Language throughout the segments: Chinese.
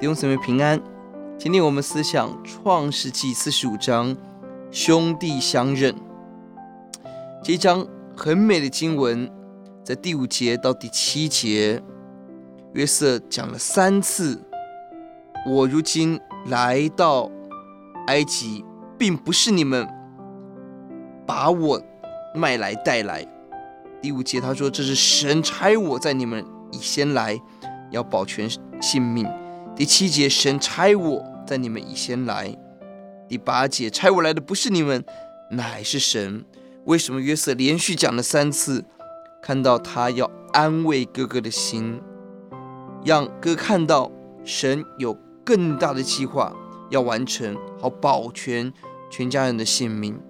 弟兄姊妹平安。今天我们思想创世纪四十五章兄弟相认。这一章很美的经文，在第五节到第七节，约瑟讲了三次：“我如今来到埃及，并不是你们把我卖来带来。”第五节他说：“这是神差我在你们以先来，要保全性命。”第七节，神差我在你们以先来。第八节，差我来的不是你们，乃是神。为什么约瑟连续讲了三次？看到他要安慰哥哥的心，让哥看到神有更大的计划要完成，好保全全家人的性命。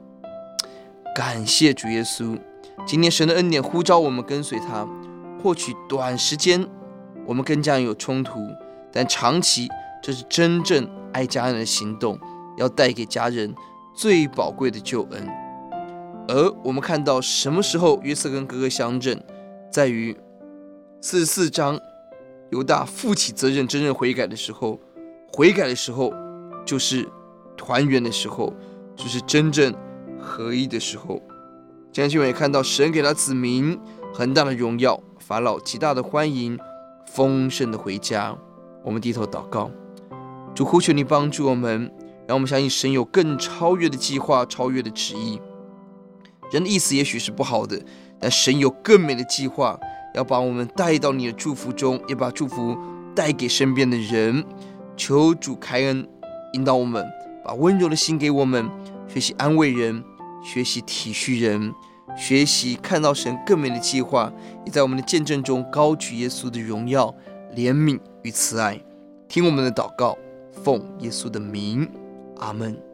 感谢主耶稣，今天神的恩典呼召我们跟随他，或许短时间我们跟家人有冲突。但长期，这是真正爱家人的行动，要带给家人最宝贵的救恩。而我们看到什么时候约瑟跟哥哥相认，在于四十四章，犹大负起责任，真正悔改的时候，悔改的时候就是团圆的时候，就是真正合一的时候。将军也看到神给他子民很大的荣耀，法老极大的欢迎，丰盛的回家。我们低头祷告，主，呼求你帮助我们，让我们相信神有更超越的计划、超越的旨意。人的意思也许是不好的，但神有更美的计划，要把我们带到你的祝福中，也把祝福带给身边的人。求主开恩，引导我们，把温柔的心给我们，学习安慰人，学习体恤人，学习看到神更美的计划，也在我们的见证中高举耶稣的荣耀。怜悯与慈爱，听我们的祷告，奉耶稣的名，阿门。